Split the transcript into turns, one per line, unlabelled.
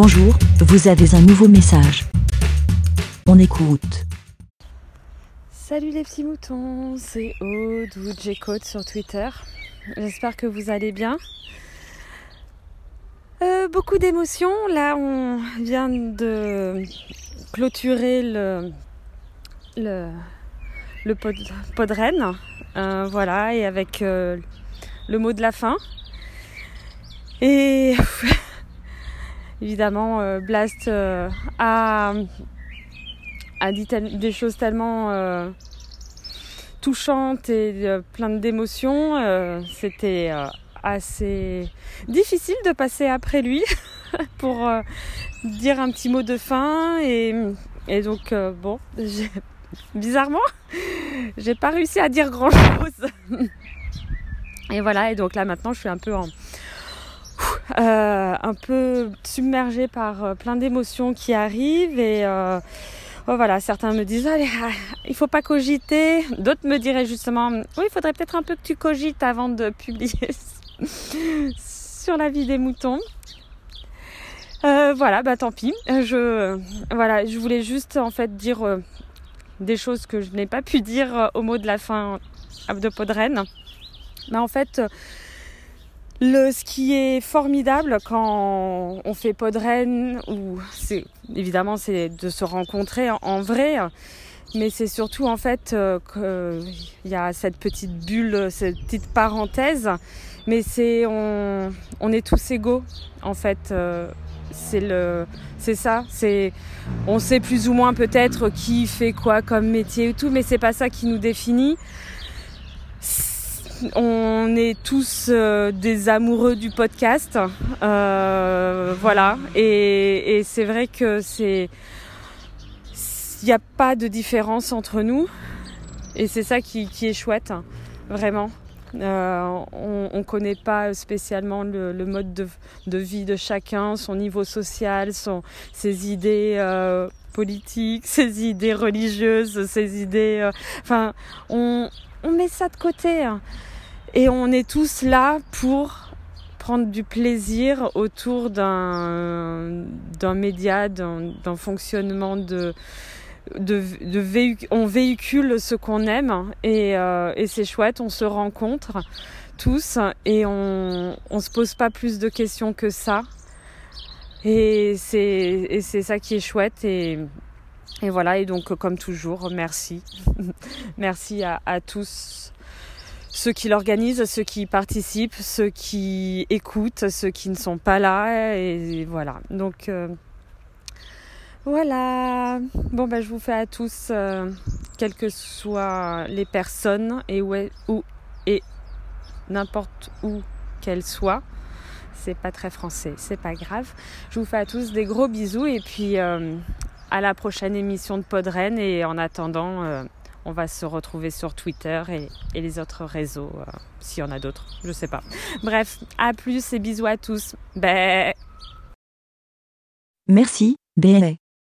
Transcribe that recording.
Bonjour, vous avez un nouveau message. On écoute.
Salut les petits moutons, c'est Aude ou sur Twitter. J'espère que vous allez bien. Euh, beaucoup d'émotions. Là, on vient de clôturer le, le, le pod, podren. Euh, voilà, et avec euh, le mot de la fin. Et évidemment, euh, Blast euh, a, a dit des choses tellement euh, touchantes et euh, pleines d'émotions. Euh, C'était euh, assez difficile de passer après lui pour dire un petit mot de fin. Et, et donc, bon, bizarrement, j'ai pas réussi à dire grand chose. Et voilà, et donc là maintenant je suis un peu en, euh, un peu submergée par euh, plein d'émotions qui arrivent et euh, oh, voilà, certains me disent allez, il faut pas cogiter, d'autres me diraient justement oui, il faudrait peut-être un peu que tu cogites avant de publier sur la vie des moutons. Voilà, bah tant pis. Je voilà, je voulais juste en fait dire des choses que je n'ai pas pu dire au mot de la fin de Podren. Mais en fait, le, ce qui est formidable quand on fait Podren, ou c'est évidemment c'est de se rencontrer en, en vrai, mais c'est surtout en fait euh, qu'il y a cette petite bulle, cette petite parenthèse, mais c'est on, on est tous égaux en fait. euh, c'est le, c'est ça. C'est, on sait plus ou moins peut-être qui fait quoi comme métier et tout, mais c'est pas ça qui nous définit on est tous euh, des amoureux du podcast, euh, voilà. Et, c'est vrai que c'est, il n'y a pas de différence entre nous, et c'est ça qui, qui est chouette, hein, vraiment. Euh, on ne connaît pas spécialement le, mode de, vie de chacun, son niveau social, ses idées euh, politiques, ses idées religieuses, ses idées. euh, Enfin, on, met ça de côté. hein. Et on est tous là pour prendre du plaisir autour d'un média, d'un fonctionnement de on véhicule ce qu'on aime et, euh, et c'est chouette, on se rencontre tous et on on se pose pas plus de questions que ça. Et c'est ça qui est chouette et et voilà et donc comme toujours merci merci à, tous ceux qui l'organisent, ceux qui participent, ceux qui écoutent, ceux qui ne sont pas là. Et voilà. Donc euh, voilà. Bon, bah, je vous fais à tous, euh, quelles que soient les personnes et où, et n'importe où qu'elles soient. C'est pas très français, c'est pas grave. Je vous fais à tous des gros bisous et puis euh, à la prochaine émission de Podren. Et en attendant, euh, on va se retrouver sur Twitter et, les autres réseaux, s'il y en a d'autres, je sais pas. Bref, à plus et bisous à tous. Bye.
Merci, BLA.